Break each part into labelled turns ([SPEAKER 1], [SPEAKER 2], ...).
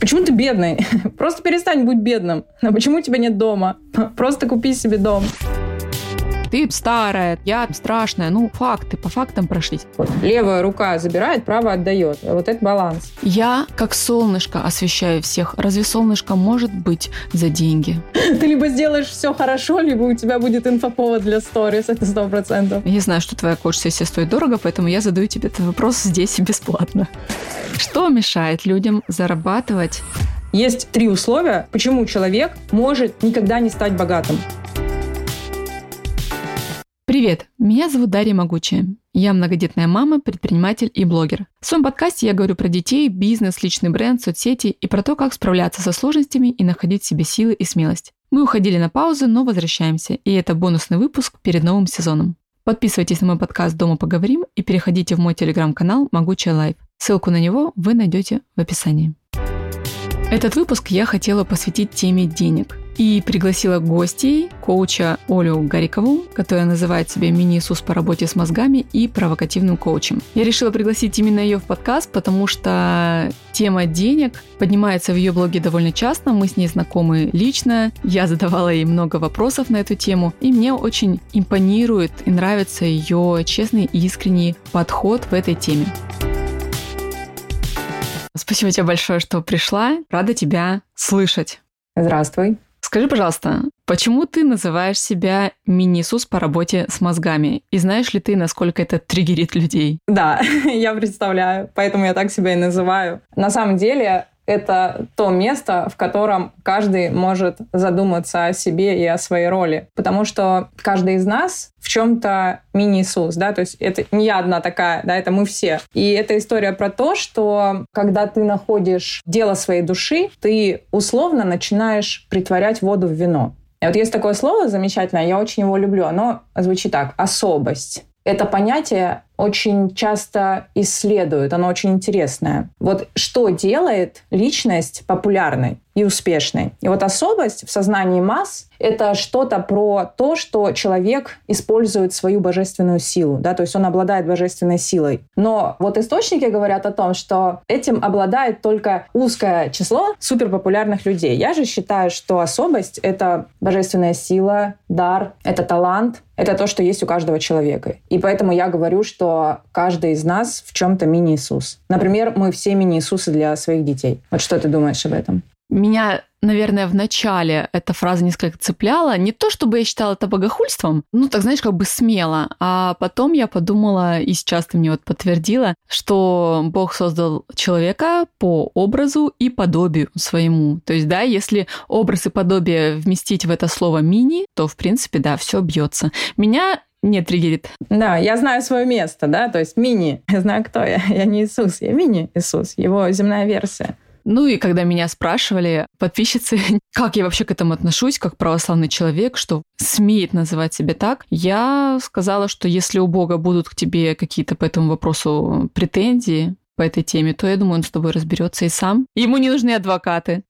[SPEAKER 1] Почему ты бедный? Просто перестань быть бедным. А почему у тебя нет дома? Просто купи себе дом
[SPEAKER 2] ты старая, я страшная. Ну, факты, по фактам прошлись.
[SPEAKER 1] Вот. Левая рука забирает, правая отдает. Вот это баланс.
[SPEAKER 2] Я как солнышко освещаю всех. Разве солнышко может быть за деньги?
[SPEAKER 1] Ты либо сделаешь все хорошо, либо у тебя будет инфоповод для сторис, это сто процентов.
[SPEAKER 2] Я знаю, что твоя коуч-сессия стоит дорого, поэтому я задаю тебе этот вопрос здесь бесплатно. Что мешает людям зарабатывать
[SPEAKER 1] есть три условия, почему человек может никогда не стать богатым.
[SPEAKER 2] Привет, меня зовут Дарья Могучая. Я многодетная мама, предприниматель и блогер. В своем подкасте я говорю про детей, бизнес, личный бренд, соцсети и про то, как справляться со сложностями и находить в себе силы и смелость. Мы уходили на паузу, но возвращаемся, и это бонусный выпуск перед новым сезоном. Подписывайтесь на мой подкаст «Дома поговорим» и переходите в мой телеграм-канал «Могучая лайф». Ссылку на него вы найдете в описании. Этот выпуск я хотела посвятить теме денег – и пригласила гостей коуча Олю Гарикову, которая называет себя мини-Иисус по работе с мозгами и провокативным коучем. Я решила пригласить именно ее в подкаст, потому что тема денег поднимается в ее блоге довольно часто, мы с ней знакомы лично, я задавала ей много вопросов на эту тему, и мне очень импонирует и нравится ее честный и искренний подход в этой теме. Спасибо тебе большое, что пришла. Рада тебя слышать.
[SPEAKER 1] Здравствуй.
[SPEAKER 2] Скажи, пожалуйста, почему ты называешь себя мини-Иисус по работе с мозгами? И знаешь ли ты, насколько это триггерит людей?
[SPEAKER 1] Да, я представляю, поэтому я так себя и называю. На самом деле, это то место, в котором каждый может задуматься о себе и о своей роли. Потому что каждый из нас в чем-то мини-Иисус, да, то есть это не я одна такая, да, это мы все. И эта история про то, что когда ты находишь дело своей души, ты условно начинаешь притворять воду в вино. И вот есть такое слово замечательное, я очень его люблю, оно звучит так – особость. Это понятие очень часто исследуют, оно очень интересное. Вот что делает личность популярной и успешной? И вот особость в сознании масс — это что-то про то, что человек использует свою божественную силу, да, то есть он обладает божественной силой. Но вот источники говорят о том, что этим обладает только узкое число суперпопулярных людей. Я же считаю, что особость — это божественная сила, дар, это талант, это то, что есть у каждого человека. И поэтому я говорю, что что каждый из нас в чем-то мини-Иисус. Например, мы все мини-Иисусы для своих детей. Вот что ты думаешь об этом?
[SPEAKER 2] Меня, наверное, в начале эта фраза несколько цепляла. Не то, чтобы я считала это богохульством, ну, так, знаешь, как бы смело. А потом я подумала, и сейчас ты мне вот подтвердила, что Бог создал человека по образу и подобию своему. То есть, да, если образ и подобие вместить в это слово «мини», то, в принципе, да, все бьется. Меня не триггерит.
[SPEAKER 1] Да, я знаю свое место, да, то есть мини. Я знаю, кто я. Я не Иисус, я мини-Иисус, его земная версия.
[SPEAKER 2] Ну и когда меня спрашивали подписчицы, как я вообще к этому отношусь, как православный человек, что смеет называть себя так, я сказала, что если у Бога будут к тебе какие-то по этому вопросу претензии по этой теме, то я думаю, он с тобой разберется и сам. Ему не нужны адвокаты.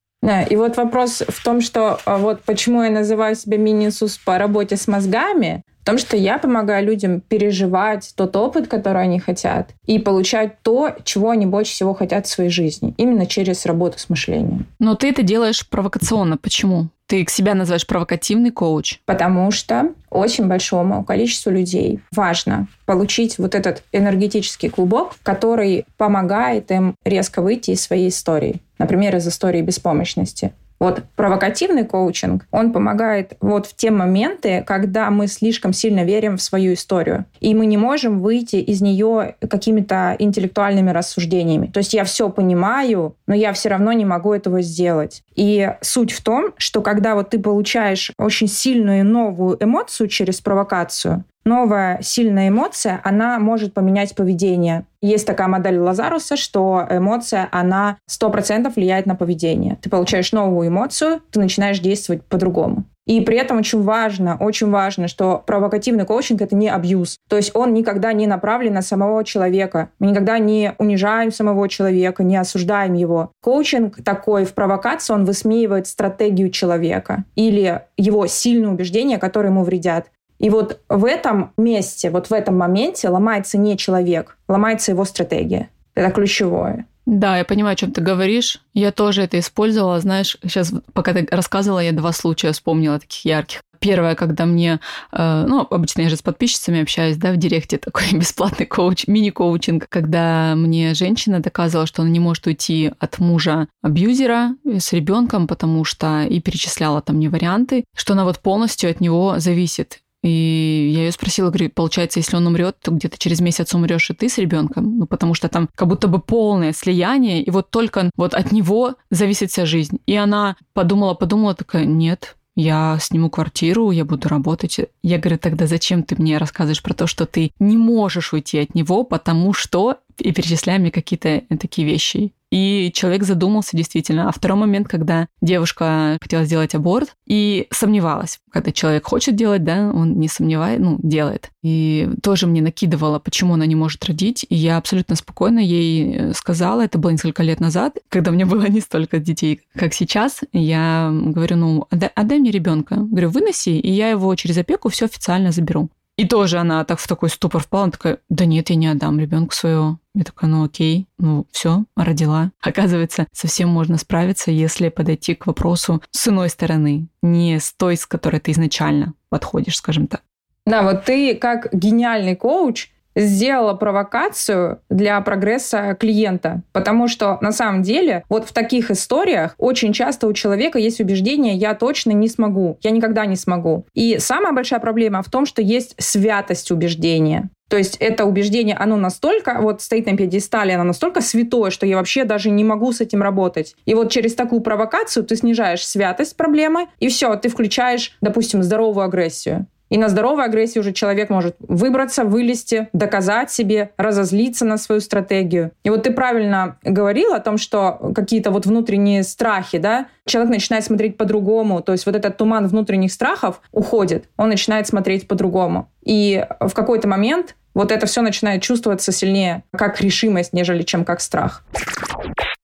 [SPEAKER 1] И вот вопрос в том, что а, вот почему я называю себя мини-Иисус по работе с мозгами, том, что я помогаю людям переживать тот опыт, который они хотят, и получать то, чего они больше всего хотят в своей жизни, именно через работу с мышлением.
[SPEAKER 2] Но ты это делаешь провокационно. Почему? Ты к себя называешь провокативный коуч?
[SPEAKER 1] Потому что очень большому количеству людей важно получить вот этот энергетический клубок, который помогает им резко выйти из своей истории. Например, из истории беспомощности. Вот провокативный коучинг, он помогает вот в те моменты, когда мы слишком сильно верим в свою историю, и мы не можем выйти из нее какими-то интеллектуальными рассуждениями. То есть я все понимаю, но я все равно не могу этого сделать. И суть в том, что когда вот ты получаешь очень сильную новую эмоцию через провокацию, новая сильная эмоция, она может поменять поведение. Есть такая модель Лазаруса, что эмоция, она 100% влияет на поведение. Ты получаешь новую эмоцию, ты начинаешь действовать по-другому. И при этом очень важно, очень важно, что провокативный коучинг — это не абьюз. То есть он никогда не направлен на самого человека. Мы никогда не унижаем самого человека, не осуждаем его. Коучинг такой в провокации, он высмеивает стратегию человека или его сильные убеждения, которые ему вредят. И вот в этом месте, вот в этом моменте ломается не человек, ломается его стратегия. Это ключевое.
[SPEAKER 2] Да, я понимаю, о чем ты говоришь. Я тоже это использовала. Знаешь, сейчас, пока ты рассказывала, я два случая вспомнила таких ярких. Первое, когда мне, э, ну, обычно я же с подписчицами общаюсь, да, в директе такой бесплатный коуч, мини-коучинг, когда мне женщина доказывала, что она не может уйти от мужа абьюзера с ребенком, потому что и перечисляла там мне варианты, что она вот полностью от него зависит. И я ее спросила, говорю, получается, если он умрет, то где-то через месяц умрешь и ты с ребенком, ну потому что там как будто бы полное слияние, и вот только вот от него зависит вся жизнь. И она подумала, подумала, такая, нет, я сниму квартиру, я буду работать. Я говорю, тогда зачем ты мне рассказываешь про то, что ты не можешь уйти от него, потому что и перечисляй мне какие-то такие вещи. И человек задумался действительно. А второй момент, когда девушка хотела сделать аборт и сомневалась. Когда человек хочет делать, да, он не сомневает, ну, делает. И тоже мне накидывала, почему она не может родить. И я абсолютно спокойно ей сказала, это было несколько лет назад, когда у меня было не столько детей, как сейчас. Я говорю, ну, отдай, отдай мне ребенка. Говорю, выноси, и я его через опеку все официально заберу. И тоже она так в такой ступор впала, она такая, да нет, я не отдам ребенка своего. Я такая, ну окей, ну все, родила. Оказывается, совсем можно справиться, если подойти к вопросу с иной стороны, не с той, с которой ты изначально подходишь, скажем так.
[SPEAKER 1] Да, вот ты как гениальный коуч сделала провокацию для прогресса клиента. Потому что на самом деле вот в таких историях очень часто у человека есть убеждение «я точно не смогу», «я никогда не смогу». И самая большая проблема в том, что есть святость убеждения. То есть это убеждение, оно настолько, вот стоит на пьедестале, оно настолько святое, что я вообще даже не могу с этим работать. И вот через такую провокацию ты снижаешь святость проблемы, и все, ты включаешь, допустим, здоровую агрессию. И на здоровой агрессии уже человек может выбраться, вылезти, доказать себе, разозлиться на свою стратегию. И вот ты правильно говорил о том, что какие-то вот внутренние страхи, да, человек начинает смотреть по-другому. То есть вот этот туман внутренних страхов уходит, он начинает смотреть по-другому. И в какой-то момент вот это все начинает чувствоваться сильнее как решимость, нежели чем как страх.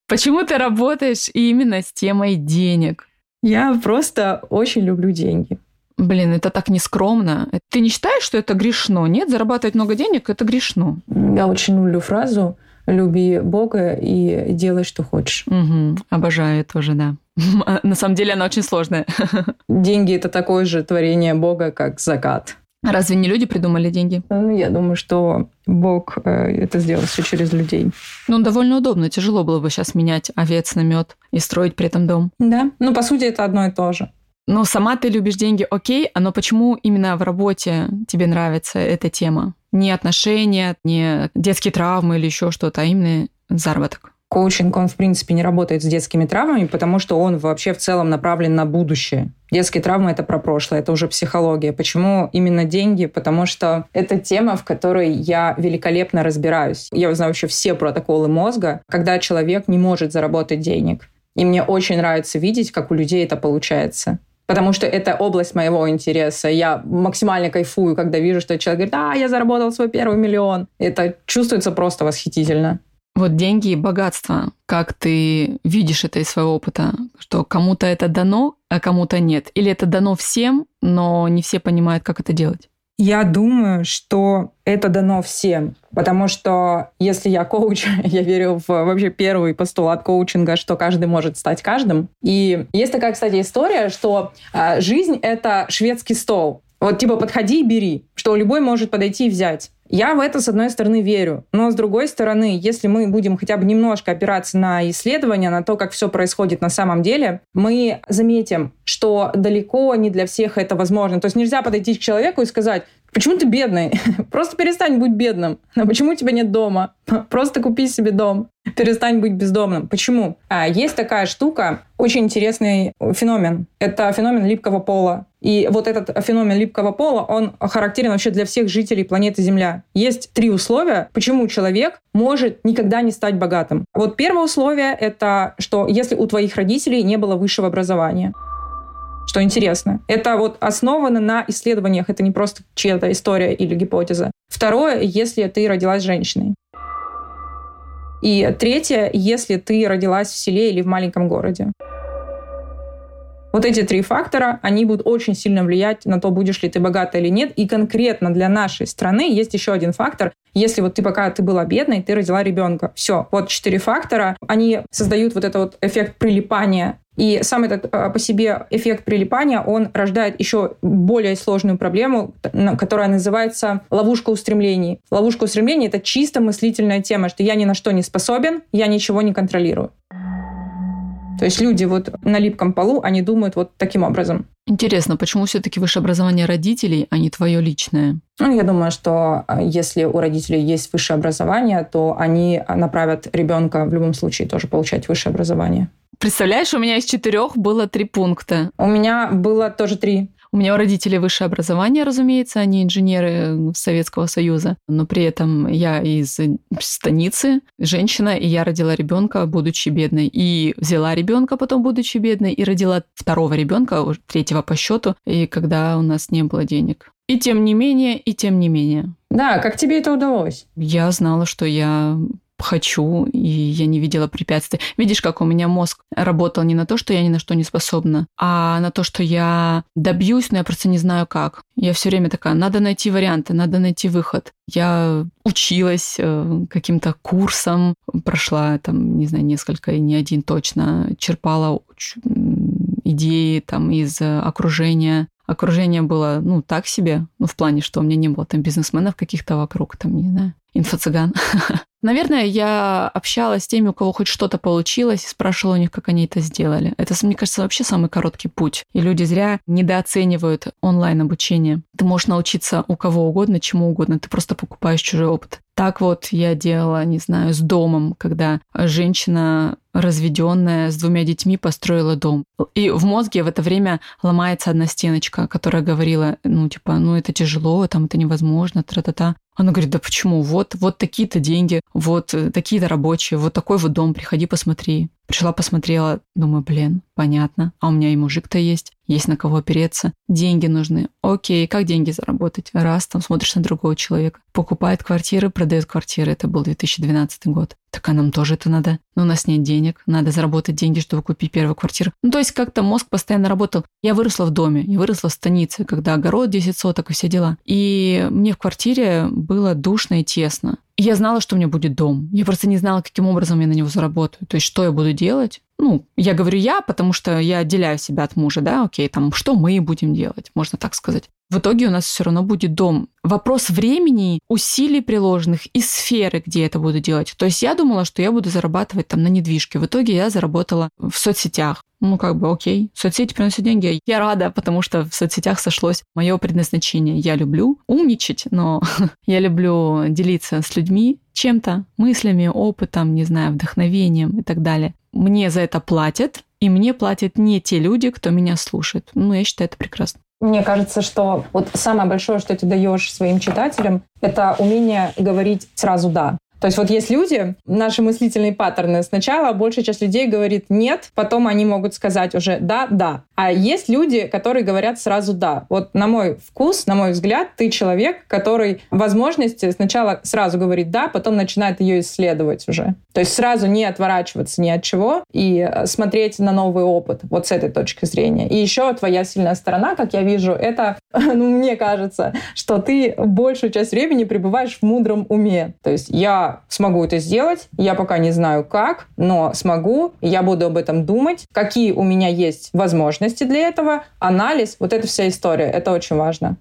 [SPEAKER 2] Почему ты работаешь именно с темой денег?
[SPEAKER 1] Я просто очень люблю деньги.
[SPEAKER 2] Блин, это так нескромно. Ты не считаешь, что это грешно? Нет, зарабатывать много денег – это грешно.
[SPEAKER 1] Я очень люблю фразу «люби Бога и делай, что хочешь».
[SPEAKER 2] Угу, обожаю тоже, да. На самом деле она очень сложная.
[SPEAKER 1] Деньги – это такое же творение Бога, как закат.
[SPEAKER 2] Разве не люди придумали деньги?
[SPEAKER 1] Ну, я думаю, что Бог э, это сделал все через людей.
[SPEAKER 2] Ну, довольно удобно. Тяжело было бы сейчас менять овец на мед и строить при этом дом.
[SPEAKER 1] Да. Ну, по сути, это одно и то же.
[SPEAKER 2] Ну, сама ты любишь деньги, окей, а но почему именно в работе тебе нравится эта тема? Не отношения, не детские травмы или еще что-то, а именно заработок.
[SPEAKER 1] Коучинг, он, в принципе, не работает с детскими травмами, потому что он вообще в целом направлен на будущее. Детские травмы – это про прошлое, это уже психология. Почему именно деньги? Потому что это тема, в которой я великолепно разбираюсь. Я знаю вообще все протоколы мозга, когда человек не может заработать денег. И мне очень нравится видеть, как у людей это получается потому что это область моего интереса. Я максимально кайфую, когда вижу, что человек говорит, а, я заработал свой первый миллион. Это чувствуется просто восхитительно.
[SPEAKER 2] Вот деньги и богатство, как ты видишь это из своего опыта, что кому-то это дано, а кому-то нет? Или это дано всем, но не все понимают, как это делать?
[SPEAKER 1] Я думаю, что это дано всем. Потому что если я коуч, я верю в вообще первый постулат коучинга, что каждый может стать каждым. И есть такая, кстати, история, что э, жизнь — это шведский стол. Вот типа подходи и бери, что любой может подойти и взять. Я в это, с одной стороны, верю. Но, с другой стороны, если мы будем хотя бы немножко опираться на исследования, на то, как все происходит на самом деле, мы заметим, что далеко не для всех это возможно. То есть нельзя подойти к человеку и сказать, Почему ты бедный? Просто перестань быть бедным. А почему у тебя нет дома? Просто купи себе дом. Перестань быть бездомным. Почему? А, есть такая штука, очень интересный феномен. Это феномен липкого пола. И вот этот феномен липкого пола, он характерен вообще для всех жителей планеты Земля. Есть три условия, почему человек может никогда не стать богатым. Вот первое условие — это что если у твоих родителей не было высшего образования что интересно. Это вот основано на исследованиях, это не просто чья-то история или гипотеза. Второе, если ты родилась женщиной. И третье, если ты родилась в селе или в маленьком городе. Вот эти три фактора, они будут очень сильно влиять на то, будешь ли ты богата или нет. И конкретно для нашей страны есть еще один фактор. Если вот ты пока ты была бедной, ты родила ребенка. Все, вот четыре фактора, они создают вот этот вот эффект прилипания и сам этот а, по себе эффект прилипания, он рождает еще более сложную проблему, которая называется ловушка устремлений. Ловушка устремлений — это чисто мыслительная тема, что я ни на что не способен, я ничего не контролирую. То есть люди вот на липком полу, они думают вот таким образом.
[SPEAKER 2] Интересно, почему все-таки высшее образование родителей, а не твое личное?
[SPEAKER 1] Ну, я думаю, что а, если у родителей есть высшее образование, то они направят ребенка в любом случае тоже получать высшее образование.
[SPEAKER 2] Представляешь, у меня из четырех было три пункта.
[SPEAKER 1] У меня было тоже три.
[SPEAKER 2] У меня у родителей высшее образование, разумеется, они инженеры Советского Союза, но при этом я из станицы, женщина, и я родила ребенка, будучи бедной, и взяла ребенка потом, будучи бедной, и родила второго ребенка, третьего по счету, и когда у нас не было денег. И тем не менее, и тем не менее.
[SPEAKER 1] Да, как тебе это удалось?
[SPEAKER 2] Я знала, что я хочу, и я не видела препятствий. Видишь, как у меня мозг работал не на то, что я ни на что не способна, а на то, что я добьюсь, но я просто не знаю как. Я все время такая, надо найти варианты, надо найти выход. Я училась э, каким-то курсом, прошла там, не знаю, несколько, не один точно, черпала идеи там из окружения, окружение было, ну, так себе, ну, в плане, что у меня не было там бизнесменов каких-то вокруг, там, не знаю, инфо-цыган. Наверное, я общалась с теми, у кого хоть что-то получилось, и спрашивала у них, как они это сделали. Это, мне кажется, вообще самый короткий путь. И люди зря недооценивают онлайн-обучение. Ты можешь научиться у кого угодно, чему угодно. Ты просто покупаешь чужой опыт. Так вот я делала, не знаю, с домом, когда женщина разведенная с двумя детьми построила дом. И в мозге в это время ломается одна стеночка, которая говорила, ну, типа, ну, это тяжело, там, это невозможно, тра-та-та. Она говорит, да почему? Вот, вот такие-то деньги, вот э, такие-то рабочие, вот такой вот дом, приходи, посмотри. Пришла, посмотрела, думаю, блин, понятно. А у меня и мужик-то есть, есть на кого опереться. Деньги нужны. Окей, как деньги заработать? Раз, там смотришь на другого человека. Покупает квартиры, продает квартиры. Это был 2012 год. Так а нам тоже это надо. Но у нас нет денег. Надо заработать деньги, чтобы купить первую квартиру. Ну, то есть как-то мозг постоянно работал. Я выросла в доме, я выросла в станице, когда огород 10 соток и все дела. И мне в квартире было душно и тесно я знала, что у меня будет дом. Я просто не знала, каким образом я на него заработаю. То есть, что я буду делать. Ну, я говорю я, потому что я отделяю себя от мужа, да, окей, там, что мы будем делать, можно так сказать. В итоге у нас все равно будет дом. Вопрос времени, усилий приложенных и сферы, где я это буду делать. То есть я думала, что я буду зарабатывать там на недвижке. В итоге я заработала в соцсетях. Ну, как бы, окей. Соцсети приносят деньги. Я рада, потому что в соцсетях сошлось мое предназначение. Я люблю умничать, но я люблю делиться с людьми чем-то, мыслями, опытом, не знаю, вдохновением и так далее. Мне за это платят, и мне платят не те люди, кто меня слушает. Ну, я считаю это прекрасно.
[SPEAKER 1] Мне кажется, что вот самое большое, что ты даешь своим читателям, это умение говорить сразу «да». То есть вот есть люди, наши мыслительные паттерны. Сначала большая часть людей говорит «нет», потом они могут сказать уже «да, да». А есть люди, которые говорят сразу «да». Вот на мой вкус, на мой взгляд, ты человек, который возможности сначала сразу говорит «да», потом начинает ее исследовать уже. То есть сразу не отворачиваться ни от чего и смотреть на новый опыт вот с этой точки зрения. И еще твоя сильная сторона, как я вижу, это, ну, мне кажется, что ты большую часть времени пребываешь в мудром уме. То есть я смогу это сделать, я пока не знаю как, но смогу, я буду об этом думать, какие у меня есть возможности для этого, анализ, вот эта вся история, это очень важно.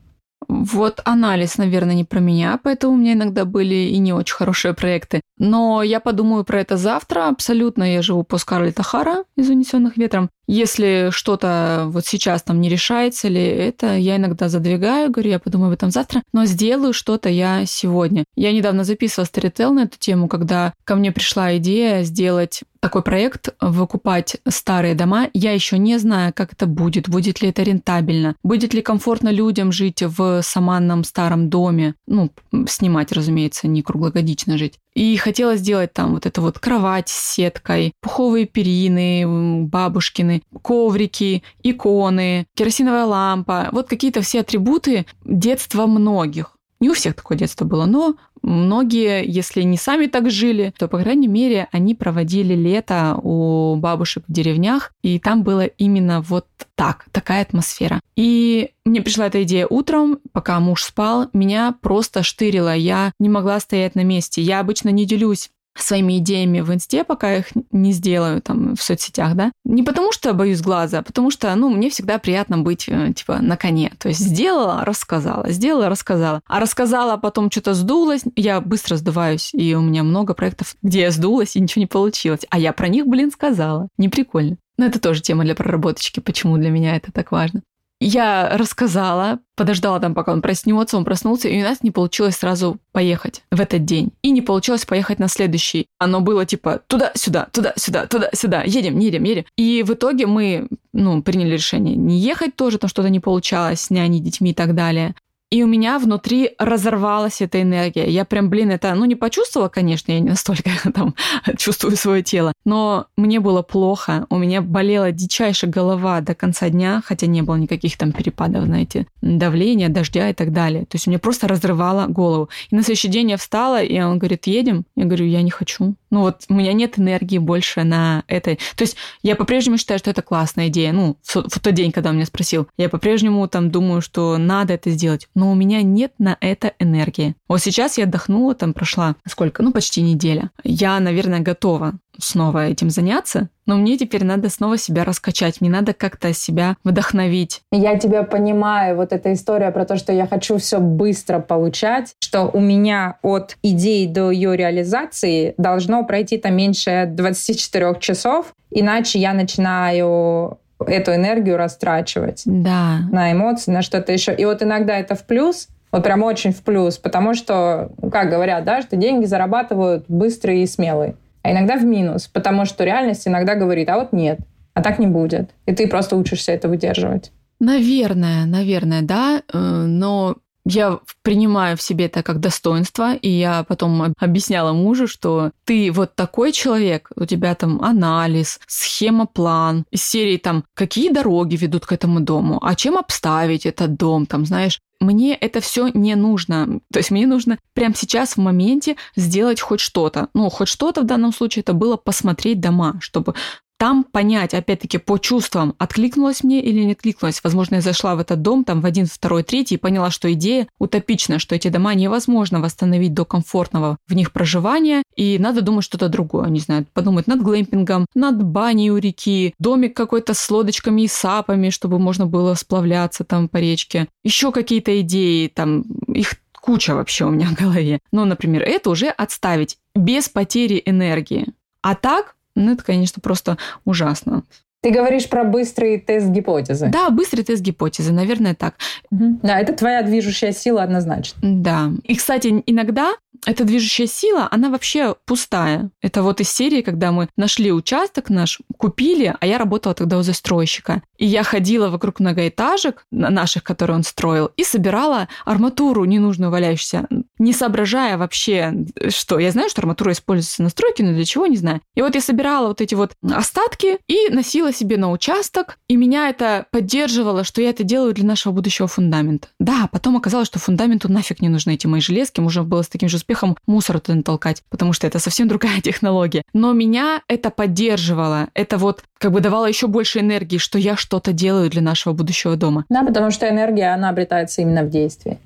[SPEAKER 2] Вот анализ, наверное, не про меня, поэтому у меня иногда были и не очень хорошие проекты. Но я подумаю про это завтра. Абсолютно я живу по Скарлетт Хара из «Унесенных ветром». Если что-то вот сейчас там не решается ли это, я иногда задвигаю, говорю, я подумаю об этом завтра, но сделаю что-то я сегодня. Я недавно записывала сторител на эту тему, когда ко мне пришла идея сделать такой проект выкупать старые дома. Я еще не знаю, как это будет, будет ли это рентабельно, будет ли комфортно людям жить в саманном старом доме, ну, снимать, разумеется, не круглогодично жить. И хотела сделать там вот это вот кровать с сеткой, пуховые перины, бабушкины, коврики, иконы, керосиновая лампа. Вот какие-то все атрибуты детства многих. Не у всех такое детство было, но многие, если не сами так жили, то, по крайней мере, они проводили лето у бабушек в деревнях, и там было именно вот так, такая атмосфера. И мне пришла эта идея утром, пока муж спал, меня просто штырило, я не могла стоять на месте. Я обычно не делюсь своими идеями в инсте, пока их не сделаю там в соцсетях, да. Не потому что боюсь глаза, а потому что, ну, мне всегда приятно быть, э, типа, на коне. То есть сделала, рассказала, сделала, рассказала. А рассказала, а потом что-то сдулось, я быстро сдуваюсь, и у меня много проектов, где я сдулась, и ничего не получилось. А я про них, блин, сказала. Не прикольно. Но это тоже тема для проработочки, почему для меня это так важно. Я рассказала, подождала там, пока он проснется, он проснулся, и у нас не получилось сразу поехать в этот день. И не получилось поехать на следующий. Оно было типа туда-сюда, туда-сюда, туда-сюда, едем, едем, едем. И в итоге мы, ну, приняли решение не ехать тоже, там что-то не получалось с няней, детьми и так далее. И у меня внутри разорвалась эта энергия. Я прям, блин, это, ну, не почувствовала, конечно, я не настолько там чувствую свое тело, но мне было плохо. У меня болела дичайшая голова до конца дня, хотя не было никаких там перепадов, знаете, давления, дождя и так далее. То есть у меня просто разрывало голову. И на следующий день я встала, и он говорит, едем? Я говорю, я не хочу. Ну вот у меня нет энергии больше на этой. То есть я по-прежнему считаю, что это классная идея. Ну, в тот день, когда он меня спросил, я по-прежнему там думаю, что надо это сделать но у меня нет на это энергии. Вот сейчас я отдохнула, там прошла сколько? Ну, почти неделя. Я, наверное, готова снова этим заняться, но мне теперь надо снова себя раскачать, мне надо как-то себя вдохновить.
[SPEAKER 1] Я тебя понимаю, вот эта история про то, что я хочу все быстро получать, что у меня от идеи до ее реализации должно пройти там меньше 24 часов, иначе я начинаю эту энергию растрачивать
[SPEAKER 2] да.
[SPEAKER 1] на эмоции, на что-то еще. И вот иногда это в плюс, вот прям очень в плюс, потому что, как говорят, да, что деньги зарабатывают быстрые и смелые. А иногда в минус, потому что реальность иногда говорит, а вот нет, а так не будет. И ты просто учишься это выдерживать.
[SPEAKER 2] Наверное, наверное, да. Э, но я принимаю в себе это как достоинство, и я потом объясняла мужу, что ты вот такой человек, у тебя там анализ, схема, план, из серии там, какие дороги ведут к этому дому, а чем обставить этот дом, там, знаешь, мне это все не нужно. То есть мне нужно прямо сейчас в моменте сделать хоть что-то. Ну, хоть что-то в данном случае это было посмотреть дома, чтобы там понять, опять-таки, по чувствам, откликнулось мне или не откликнулось. Возможно, я зашла в этот дом там в один, второй, третий и поняла, что идея утопична, что эти дома невозможно восстановить до комфортного в них проживания, и надо думать что-то другое, не знаю, подумать над глэмпингом, над баней у реки, домик какой-то с лодочками и сапами, чтобы можно было сплавляться там по речке. Еще какие-то идеи, там, их куча вообще у меня в голове. Ну, например, это уже отставить без потери энергии. А так ну, это, конечно, просто ужасно.
[SPEAKER 1] Ты говоришь про быстрый тест гипотезы.
[SPEAKER 2] Да, быстрый тест гипотезы, наверное, так.
[SPEAKER 1] Угу. Да, это твоя движущая сила однозначно.
[SPEAKER 2] Да. И, кстати, иногда эта движущая сила, она вообще пустая. Это вот из серии, когда мы нашли участок наш, купили, а я работала тогда у застройщика. И я ходила вокруг многоэтажек наших, которые он строил, и собирала арматуру ненужную валяющуюся, не соображая вообще, что. Я знаю, что арматура используется на стройке, но для чего, не знаю. И вот я собирала вот эти вот остатки и носила себе на участок, и меня это поддерживало, что я это делаю для нашего будущего фундамента. Да, потом оказалось, что фундаменту нафиг не нужны эти мои железки, можно было с таким же успехом мусор туда натолкать, потому что это совсем другая технология. Но меня это поддерживало, это вот как бы давало еще больше энергии, что я что-то делаю для нашего будущего дома.
[SPEAKER 1] Да, потому что энергия, она обретается именно в действии.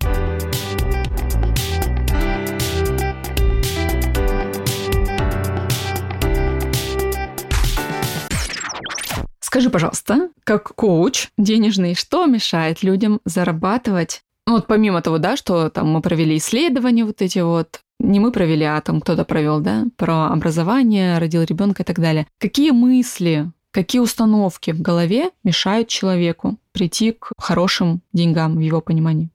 [SPEAKER 2] Скажи, пожалуйста, как коуч денежный, что мешает людям зарабатывать? Ну, вот помимо того, да, что там мы провели исследования вот эти вот, не мы провели, а там кто-то провел, да, про образование, родил ребенка и так далее. Какие мысли, какие установки в голове мешают человеку прийти к хорошим деньгам в его понимании?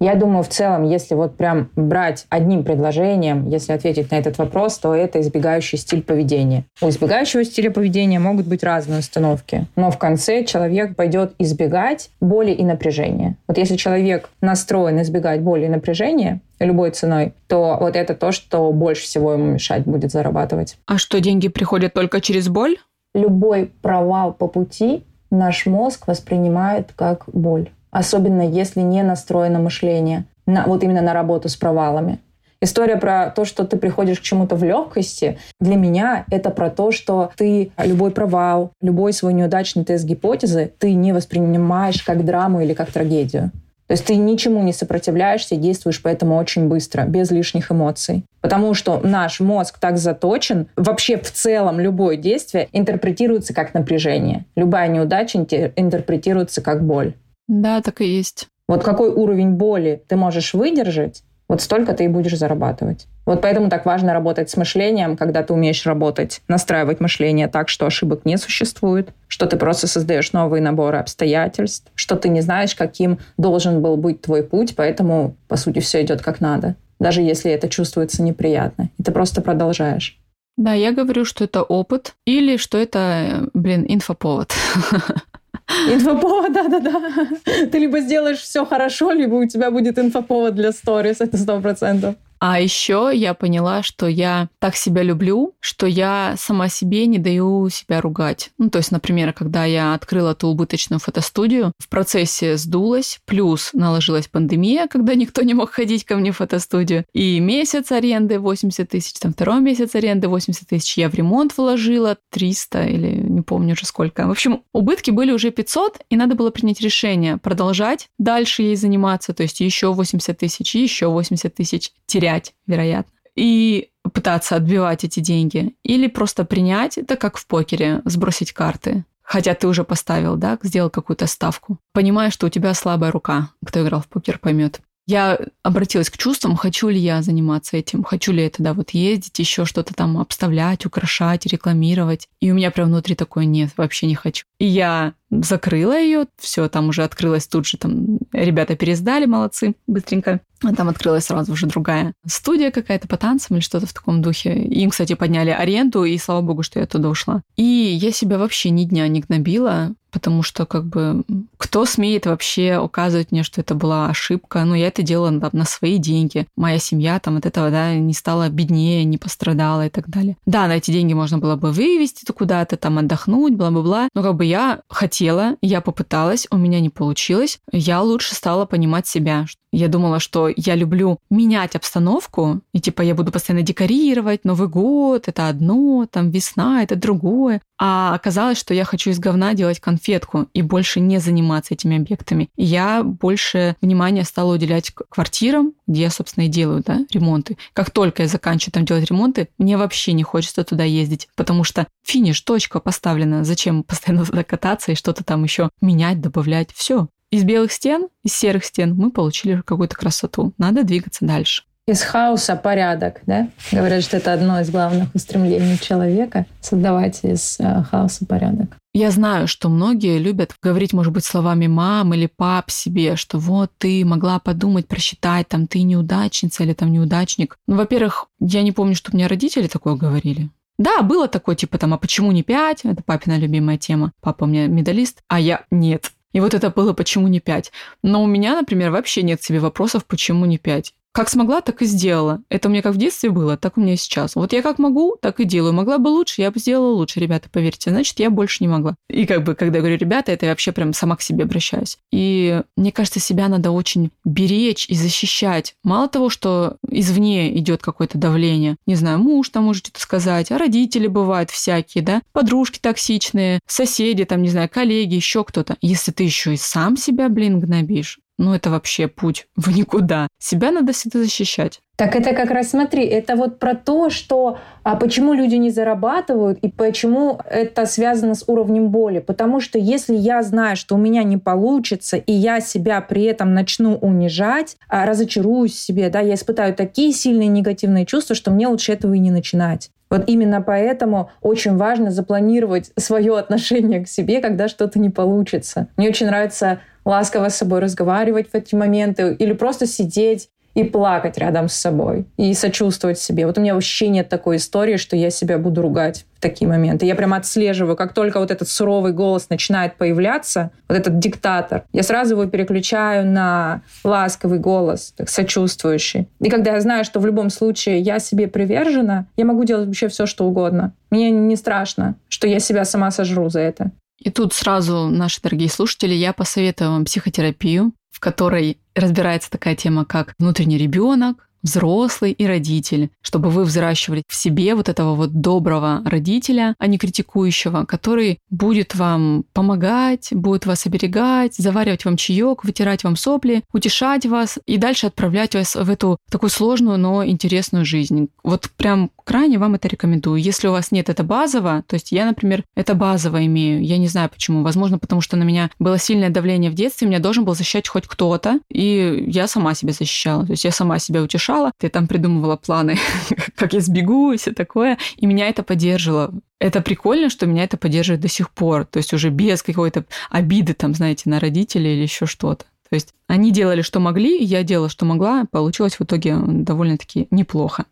[SPEAKER 1] Я думаю, в целом, если вот прям брать одним предложением, если ответить на этот вопрос, то это избегающий стиль поведения. У избегающего стиля поведения могут быть разные установки, но в конце человек пойдет избегать боли и напряжения. Вот если человек настроен избегать боли и напряжения, любой ценой, то вот это то, что больше всего ему мешать будет зарабатывать.
[SPEAKER 2] А что, деньги приходят только через боль?
[SPEAKER 1] Любой провал по пути наш мозг воспринимает как боль особенно если не настроено мышление. на, вот именно на работу с провалами. История про то, что ты приходишь к чему-то в легкости, для меня это про то, что ты любой провал, любой свой неудачный тест гипотезы ты не воспринимаешь как драму или как трагедию. То есть ты ничему не сопротивляешься, действуешь поэтому очень быстро, без лишних эмоций. Потому что наш мозг так заточен, вообще в целом любое действие интерпретируется как напряжение. Любая неудача интерпретируется как боль.
[SPEAKER 2] Да, так и есть.
[SPEAKER 1] Вот какой уровень боли ты можешь выдержать, вот столько ты и будешь зарабатывать. Вот поэтому так важно работать с мышлением, когда ты умеешь работать, настраивать мышление так, что ошибок не существует, что ты просто создаешь новые наборы обстоятельств, что ты не знаешь, каким должен был быть твой путь, поэтому, по сути, все идет как надо, даже если это чувствуется неприятно. И ты просто продолжаешь.
[SPEAKER 2] Да, я говорю, что это опыт или что это, блин, инфоповод.
[SPEAKER 1] Инфоповод, да-да-да. Ты либо сделаешь все хорошо, либо у тебя будет инфоповод для сторис, это сто процентов.
[SPEAKER 2] А еще я поняла, что я так себя люблю, что я сама себе не даю себя ругать. Ну, то есть, например, когда я открыла ту убыточную фотостудию, в процессе сдулась, плюс наложилась пандемия, когда никто не мог ходить ко мне в фотостудию, и месяц аренды 80 тысяч, там второй месяц аренды 80 тысяч, я в ремонт вложила 300 или не помню уже сколько. В общем, убытки были уже 500, и надо было принять решение продолжать дальше ей заниматься, то есть еще 80 тысяч, еще 80 тысяч терять терять, вероятно. И пытаться отбивать эти деньги. Или просто принять, это как в покере, сбросить карты. Хотя ты уже поставил, да, сделал какую-то ставку. Понимаешь, что у тебя слабая рука. Кто играл в покер, поймет. Я обратилась к чувствам, хочу ли я заниматься этим, хочу ли я тогда вот ездить, еще что-то там обставлять, украшать, рекламировать. И у меня прям внутри такое нет, вообще не хочу. И я закрыла ее, все, там уже открылась тут же, там ребята пересдали, молодцы, быстренько. А там открылась сразу уже другая студия какая-то по танцам или что-то в таком духе. Им, кстати, подняли аренду, и слава богу, что я туда ушла. И я себя вообще ни дня не гнобила, потому что как бы кто смеет вообще указывать мне, что это была ошибка? Ну, я это делала там, на свои деньги. Моя семья там от этого, да, не стала беднее, не пострадала и так далее. Да, на эти деньги можно было бы вывести куда-то, там отдохнуть, бла-бла-бла. Но как бы я хотела, я попыталась, у меня не получилось. Я лучше стала понимать себя. Я думала, что я люблю менять обстановку, и типа я буду постоянно декорировать, Новый год, это одно, там весна, это другое. А оказалось, что я хочу из говна делать конфетку и больше не заниматься этими объектами. И я больше внимания стала уделять квартирам, где я, собственно, и делаю да, ремонты. Как только я заканчиваю там делать ремонты, мне вообще не хочется туда ездить, потому что финиш, точка поставлена. Зачем постоянно туда кататься и что-то там еще менять, добавлять? Все, из белых стен, из серых стен мы получили какую-то красоту. Надо двигаться дальше.
[SPEAKER 1] Из хаоса порядок, да? Говорят, что это одно из главных устремлений человека — создавать из э, хаоса порядок.
[SPEAKER 2] Я знаю, что многие любят говорить, может быть, словами мам или пап себе, что вот ты могла подумать, просчитать, там ты неудачница или там неудачник. Ну, во-первых, я не помню, что мне родители такое говорили. Да, было такое, типа там, а почему не пять? Это папина любимая тема. Папа у меня медалист, а я нет. И вот это было почему не 5. Но у меня, например, вообще нет себе вопросов, почему не 5. Как смогла, так и сделала. Это у меня как в детстве было, так у меня и сейчас. Вот я как могу, так и делаю. Могла бы лучше, я бы сделала лучше, ребята, поверьте. Значит, я больше не могла. И как бы, когда я говорю ребята, это я вообще прям сама к себе обращаюсь. И мне кажется, себя надо очень беречь и защищать. Мало того, что извне идет какое-то давление. Не знаю, муж там может что-то сказать, а родители бывают всякие, да? Подружки токсичные, соседи, там, не знаю, коллеги, еще кто-то. Если ты еще и сам себя, блин, гнобишь, ну это вообще путь в никуда. Себя надо всегда защищать.
[SPEAKER 1] Так это как раз, смотри, это вот про то, что а почему люди не зарабатывают и почему это связано с уровнем боли. Потому что если я знаю, что у меня не получится, и я себя при этом начну унижать, а разочаруюсь себе, да, я испытаю такие сильные негативные чувства, что мне лучше этого и не начинать. Вот именно поэтому очень важно запланировать свое отношение к себе, когда что-то не получится. Мне очень нравится ласково с собой разговаривать в эти моменты или просто сидеть и плакать рядом с собой, и сочувствовать себе. Вот у меня вообще нет такой истории, что я себя буду ругать в такие моменты. Я прямо отслеживаю, как только вот этот суровый голос начинает появляться, вот этот диктатор, я сразу его переключаю на ласковый голос, так, сочувствующий. И когда я знаю, что в любом случае я себе привержена, я могу делать вообще все, что угодно. Мне не страшно, что я себя сама сожру за это.
[SPEAKER 2] И тут сразу, наши дорогие слушатели, я посоветую вам психотерапию, в которой разбирается такая тема, как внутренний ребенок, взрослый и родитель, чтобы вы взращивали в себе вот этого вот доброго родителя, а не критикующего, который будет вам помогать, будет вас оберегать, заваривать вам чаек, вытирать вам сопли, утешать вас и дальше отправлять вас в эту такую сложную, но интересную жизнь. Вот прям крайне вам это рекомендую. Если у вас нет это базово, то есть я, например, это базово имею, я не знаю почему, возможно, потому что на меня было сильное давление в детстве, меня должен был защищать хоть кто-то, и я сама себя защищала, то есть я сама себя утешала, ты там придумывала планы, как я сбегу и все такое, и меня это поддерживало. Это прикольно, что меня это поддерживает до сих пор, то есть уже без какой-то обиды, там, знаете, на родителей или еще что-то. То есть они делали, что могли, я делала, что могла, получилось в итоге довольно-таки неплохо.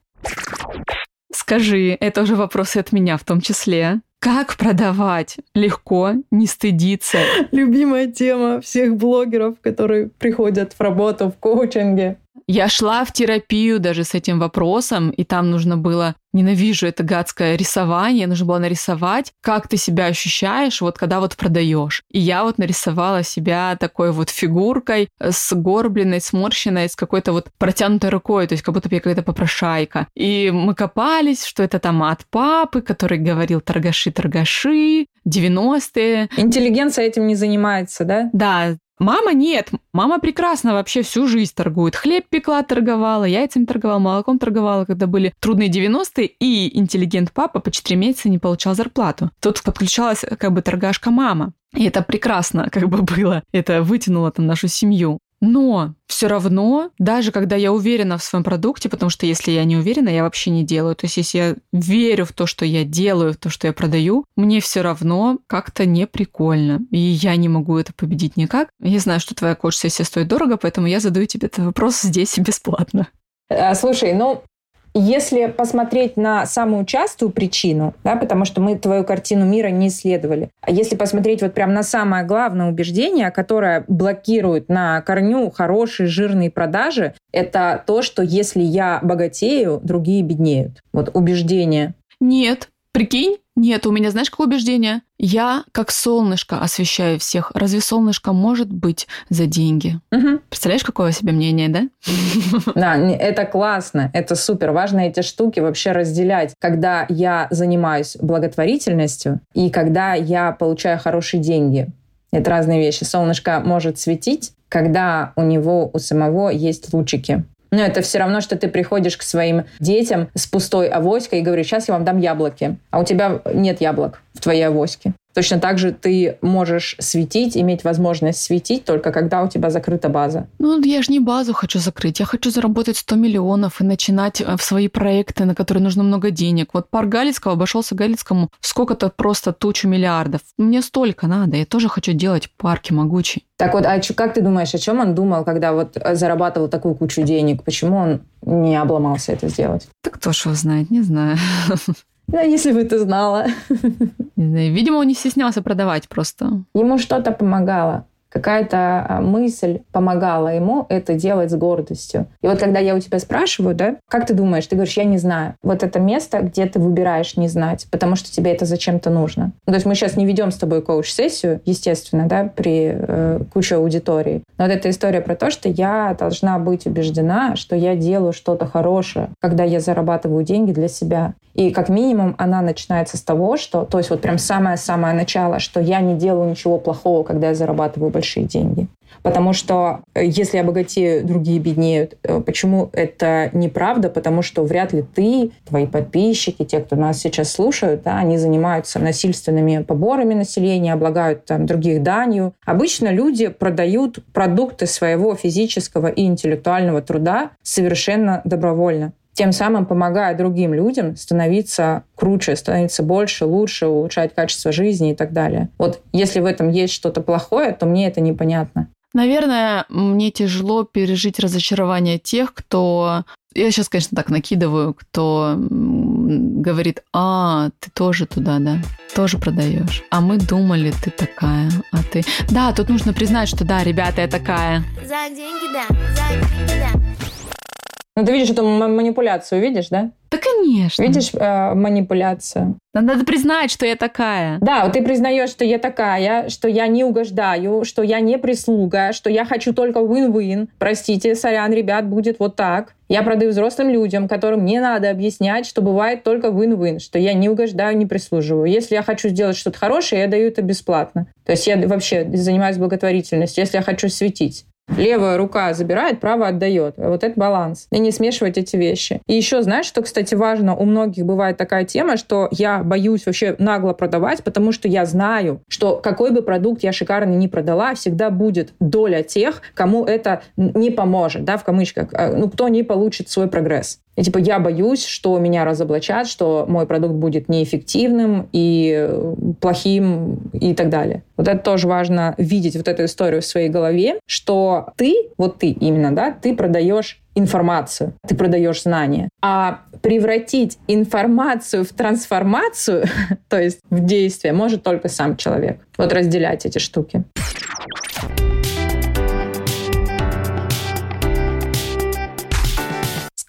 [SPEAKER 2] Скажи, это уже вопросы от меня в том числе. Как продавать легко, не стыдиться?
[SPEAKER 1] Любимая тема всех блогеров, которые приходят в работу в коучинге.
[SPEAKER 2] Я шла в терапию даже с этим вопросом, и там нужно было, ненавижу это гадское рисование, нужно было нарисовать, как ты себя ощущаешь, вот когда вот продаешь. И я вот нарисовала себя такой вот фигуркой, с горбленной, сморщенной, с какой-то вот протянутой рукой, то есть как будто бы я какая-то попрошайка. И мы копались, что это там от папы, который говорил торгаши-торгаши, 90-е.
[SPEAKER 1] Интеллигенция этим не занимается, да?
[SPEAKER 2] Да, Мама нет. Мама прекрасно вообще всю жизнь торгует. Хлеб пекла, торговала, яйцами торговала, молоком торговала, когда были трудные 90-е, и интеллигент папа по 4 месяца не получал зарплату. Тут подключалась как бы торгашка мама. И это прекрасно как бы было. Это вытянуло там нашу семью. Но все равно, даже когда я уверена в своем продукте, потому что если я не уверена, я вообще не делаю. То есть если я верю в то, что я делаю, в то, что я продаю, мне все равно как-то не прикольно. И я не могу это победить никак. Я знаю, что твоя коуч-сессия стоит дорого, поэтому я задаю тебе этот вопрос здесь бесплатно.
[SPEAKER 1] А, слушай, ну, если посмотреть на самую частую причину, да, потому что мы твою картину мира не исследовали, а если посмотреть вот прям на самое главное убеждение, которое блокирует на корню хорошие жирные продажи, это то, что если я богатею, другие беднеют. Вот убеждение.
[SPEAKER 2] Нет, Прикинь, нет, у меня, знаешь, какое убеждение? Я как солнышко освещаю всех. Разве солнышко может быть за деньги? Угу. Представляешь, какое у себя мнение, да?
[SPEAKER 1] Да, это классно, это супер. Важно эти штуки вообще разделять. Когда я занимаюсь благотворительностью и когда я получаю хорошие деньги. Это разные вещи. Солнышко может светить, когда у него у самого есть лучики. Но это все равно, что ты приходишь к своим детям с пустой авоськой и говоришь, сейчас я вам дам яблоки, а у тебя нет яблок в твоей авоське. Точно так же ты можешь светить, иметь возможность светить только когда у тебя закрыта база.
[SPEAKER 2] Ну, я же не базу хочу закрыть. Я хочу заработать 100 миллионов и начинать э, в свои проекты, на которые нужно много денег. Вот парк Галицкого обошелся Галицкому сколько-то просто тучу миллиардов. Мне столько надо. Я тоже хочу делать парки могучие.
[SPEAKER 1] Так вот, а как ты думаешь, о чем он думал, когда вот э, зарабатывал такую кучу денег? Почему он не обломался это сделать?
[SPEAKER 2] Так кто ж его знает, не знаю.
[SPEAKER 1] Да, если бы ты знала.
[SPEAKER 2] Не знаю, видимо, он не стеснялся продавать просто.
[SPEAKER 1] Ему что-то помогало какая-то а, мысль помогала ему это делать с гордостью. И вот когда я у тебя спрашиваю, да, как ты думаешь, ты говоришь, я не знаю. Вот это место, где ты выбираешь не знать, потому что тебе это зачем-то нужно. Ну, то есть мы сейчас не ведем с тобой коуч-сессию, естественно, да, при э, куче аудитории. Но вот эта история про то, что я должна быть убеждена, что я делаю что-то хорошее, когда я зарабатываю деньги для себя. И как минимум она начинается с того, что, то есть вот прям самое-самое начало, что я не делаю ничего плохого, когда я зарабатываю большие деньги. Потому что э, если я богатею, другие беднеют. Э, почему это неправда? Потому что вряд ли ты, твои подписчики, те, кто нас сейчас слушают, да, они занимаются насильственными поборами населения, облагают там, других данью. Обычно люди продают продукты своего физического и интеллектуального труда совершенно добровольно тем самым помогая другим людям становиться круче, становиться больше, лучше, улучшать качество жизни и так далее. Вот если в этом есть что-то плохое, то мне это непонятно.
[SPEAKER 2] Наверное, мне тяжело пережить разочарование тех, кто... Я сейчас, конечно, так накидываю, кто говорит, а, ты тоже туда, да, тоже продаешь. А мы думали, ты такая, а ты... Да, тут нужно признать, что да, ребята, я такая. За деньги, да, за деньги,
[SPEAKER 1] да. Ну, ты видишь эту манипуляцию, видишь, да?
[SPEAKER 2] Да, конечно.
[SPEAKER 1] Видишь, э, манипуляция.
[SPEAKER 2] Надо признать, что я такая.
[SPEAKER 1] Да, ты признаешь, что я такая, что я не угождаю, что я не прислуга, что я хочу только win-win. Простите, сорян, ребят, будет вот так. Я продаю взрослым людям, которым не надо объяснять, что бывает только win-win, что я не угождаю, не прислуживаю. Если я хочу сделать что-то хорошее, я даю это бесплатно. То есть я вообще занимаюсь благотворительностью. Если я хочу светить, Левая рука забирает, правая отдает. Вот это баланс. И не смешивать эти вещи. И еще, знаешь, что, кстати, важно? У многих бывает такая тема, что я боюсь вообще нагло продавать, потому что я знаю, что какой бы продукт я шикарный не продала, всегда будет доля тех, кому это не поможет, да, в кавычках, а, ну, кто не получит свой прогресс. И типа я боюсь, что меня разоблачат, что мой продукт будет неэффективным и э, плохим и так далее. Вот это тоже важно видеть вот эту историю в своей голове, что ты, вот ты именно, да, ты продаешь информацию, ты продаешь знания. А превратить информацию в трансформацию, то есть в действие, может только сам человек. Вот разделять эти штуки.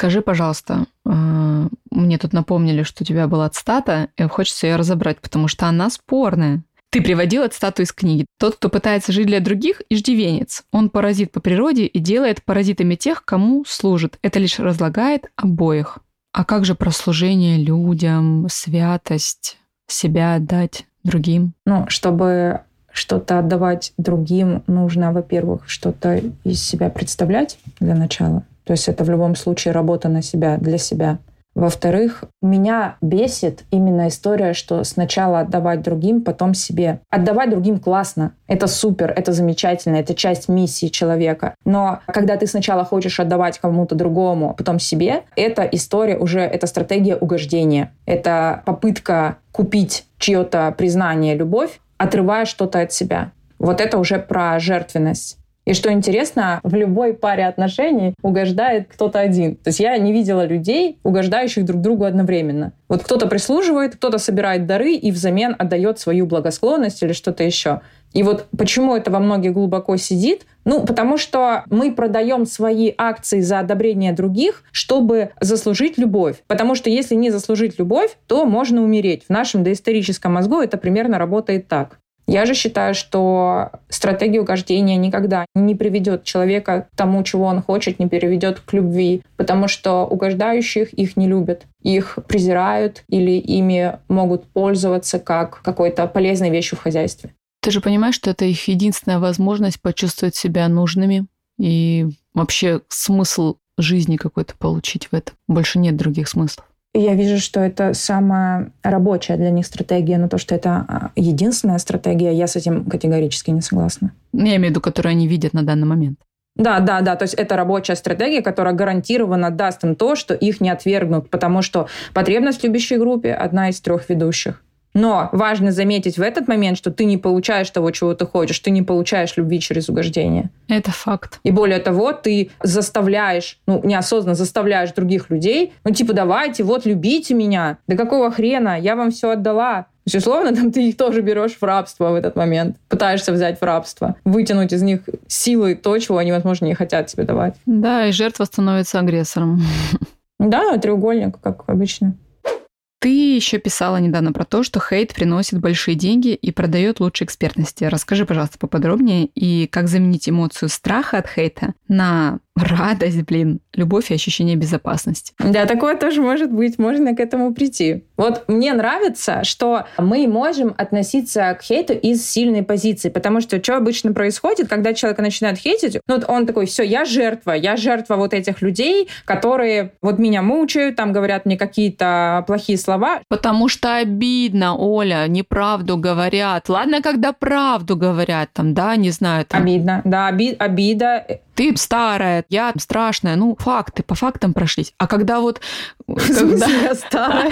[SPEAKER 2] Скажи, пожалуйста, э, мне тут напомнили, что у тебя была цитата, и хочется ее разобрать, потому что она спорная. Ты приводил цитату из книги. Тот, кто пытается жить для других, иждивенец. Он паразит по природе и делает паразитами тех, кому служит. Это лишь разлагает обоих. А как же про служение людям, святость, себя отдать другим?
[SPEAKER 1] Ну, чтобы что-то отдавать другим, нужно, во-первых, что-то из себя представлять для начала. То есть это в любом случае работа на себя, для себя. Во-вторых, меня бесит именно история, что сначала отдавать другим, потом себе. Отдавать другим классно. Это супер, это замечательно, это часть миссии человека. Но когда ты сначала хочешь отдавать кому-то другому, а потом себе, эта история уже, это стратегия угождения. Это попытка купить чье-то признание, любовь, отрывая что-то от себя. Вот это уже про жертвенность. И что интересно, в любой паре отношений угождает кто-то один. То есть я не видела людей, угождающих друг другу одновременно. Вот кто-то прислуживает, кто-то собирает дары и взамен отдает свою благосклонность или что-то еще. И вот почему это во многих глубоко сидит? Ну, потому что мы продаем свои акции за одобрение других, чтобы заслужить любовь. Потому что если не заслужить любовь, то можно умереть. В нашем доисторическом мозгу это примерно работает так. Я же считаю, что стратегия угождения никогда не приведет человека к тому, чего он хочет, не переведет к любви, потому что угождающих их не любят. Их презирают или ими могут пользоваться как какой-то полезной вещью в хозяйстве.
[SPEAKER 2] Ты же понимаешь, что это их единственная возможность почувствовать себя нужными и вообще смысл жизни какой-то получить в этом. Больше нет других смыслов.
[SPEAKER 1] Я вижу, что это самая рабочая для них стратегия, но то, что это а, единственная стратегия, я с этим категорически не согласна.
[SPEAKER 2] Я имею в виду, которую они видят на данный момент.
[SPEAKER 1] Да, да, да. То есть это рабочая стратегия, которая гарантированно даст им то, что их не отвергнут, потому что потребность в любящей группе одна из трех ведущих. Но важно заметить в этот момент, что ты не получаешь того, чего ты хочешь, ты не получаешь любви через угождение.
[SPEAKER 2] Это факт.
[SPEAKER 1] И более того, ты заставляешь, ну, неосознанно заставляешь других людей, ну, типа, давайте, вот, любите меня. Да какого хрена? Я вам все отдала. То есть, условно, там ты их тоже берешь в рабство в этот момент. Пытаешься взять в рабство. Вытянуть из них силы то, чего они, возможно, не хотят тебе давать.
[SPEAKER 2] Да, и жертва становится агрессором.
[SPEAKER 1] Да, треугольник, как обычно.
[SPEAKER 2] Ты еще писала недавно про то, что хейт приносит большие деньги и продает лучшие экспертности. Расскажи, пожалуйста, поподробнее, и как заменить эмоцию страха от хейта на радость, блин, любовь и ощущение безопасности.
[SPEAKER 1] Да, такое тоже может быть, можно к этому прийти. Вот мне нравится, что мы можем относиться к хейту из сильной позиции, потому что что обычно происходит, когда человек начинает хейтить, ну вот он такой, все, я жертва, я жертва вот этих людей, которые вот меня мучают, там говорят мне какие-то плохие слова.
[SPEAKER 2] Потому что обидно, Оля, неправду говорят. Ладно, когда правду говорят, там, да, не знаю. Там...
[SPEAKER 1] Обидно, да, оби- обида
[SPEAKER 2] ты старая, я страшная. Ну, факты, по фактам прошлись. А когда вот... Когда...
[SPEAKER 1] я старая?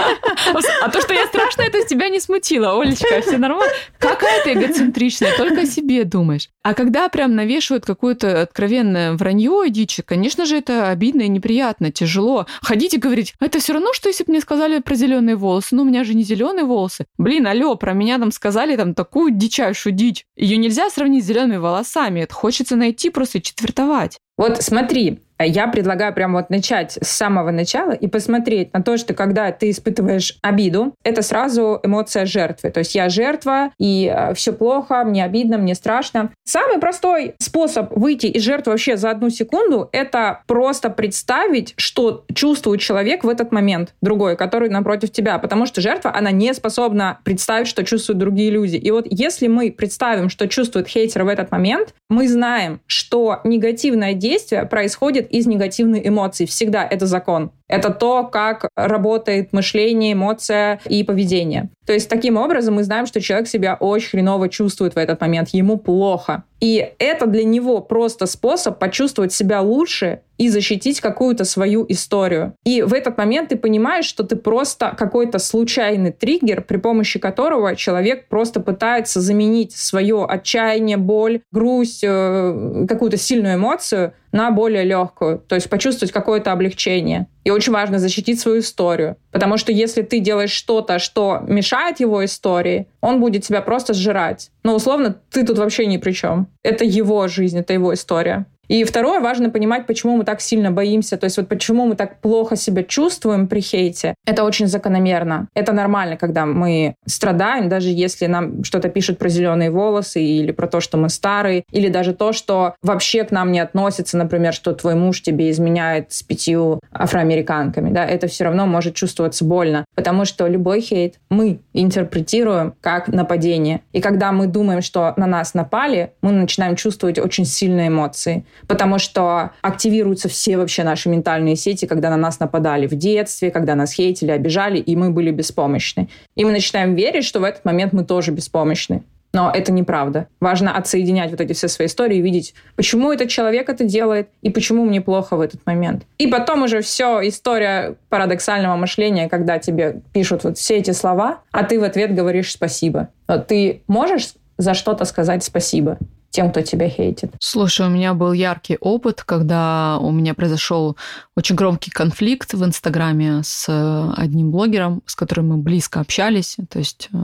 [SPEAKER 2] А то, что я страшная, это тебя не смутило, Олечка, все нормально? Какая ты эгоцентричная, только о себе думаешь. А когда прям навешивают какое-то откровенное вранье и дичь, конечно же, это обидно и неприятно, тяжело. Ходить и говорить, это все равно, что если бы мне сказали про зеленые волосы. Ну, у меня же не зеленые волосы. Блин, алло, про меня там сказали там такую дичайшую дичь. Ее нельзя сравнить с зелеными волосами. Это хочется найти просто четвертовать.
[SPEAKER 1] Вот смотри, я предлагаю прямо вот начать с самого начала и посмотреть на то, что когда ты испытываешь обиду, это сразу эмоция жертвы. То есть я жертва, и э, все плохо, мне обидно, мне страшно. Самый простой способ выйти из жертвы вообще за одну секунду — это просто представить, что чувствует человек в этот момент, другой, который напротив тебя. Потому что жертва, она не способна представить, что чувствуют другие люди. И вот если мы представим, что чувствует хейтер в этот момент, мы знаем, что негативное действие происходит из негативной эмоции. Всегда это закон. Это то, как работает мышление, эмоция и поведение. То есть таким образом мы знаем, что человек себя очень хреново чувствует в этот момент, ему плохо. И это для него просто способ почувствовать себя лучше и защитить какую-то свою историю. И в этот момент ты понимаешь, что ты просто какой-то случайный триггер, при помощи которого человек просто пытается заменить свое отчаяние, боль, грусть, э, какую-то сильную эмоцию на более легкую, то есть почувствовать какое-то облегчение. И очень важно защитить свою историю. Потому что если ты делаешь что-то, что мешает его истории, он будет тебя просто сжирать. Но условно ты тут вообще ни при чем. Это его жизнь, это его история. И второе, важно понимать, почему мы так сильно боимся, то есть вот почему мы так плохо себя чувствуем при хейте. Это очень закономерно. Это нормально, когда мы страдаем, даже если нам что-то пишут про зеленые волосы или про то, что мы старые, или даже то, что вообще к нам не относится, например, что твой муж тебе изменяет с пятью афроамериканками. Да, это все равно может чувствоваться больно, потому что любой хейт мы интерпретируем как нападение. И когда мы думаем, что на нас напали, мы начинаем чувствовать очень сильные эмоции потому что активируются все вообще наши ментальные сети, когда на нас нападали в детстве, когда нас хейтили, обижали, и мы были беспомощны. И мы начинаем верить, что в этот момент мы тоже беспомощны. Но это неправда. Важно отсоединять вот эти все свои истории и видеть, почему этот человек это делает и почему мне плохо в этот момент. И потом уже все, история парадоксального мышления, когда тебе пишут вот все эти слова, а ты в ответ говоришь спасибо. Ты можешь за что-то сказать спасибо тем, кто тебя хейтит.
[SPEAKER 2] Слушай, у меня был яркий опыт, когда у меня произошел очень громкий конфликт в Инстаграме с э, одним блогером, с которым мы близко общались, то есть э,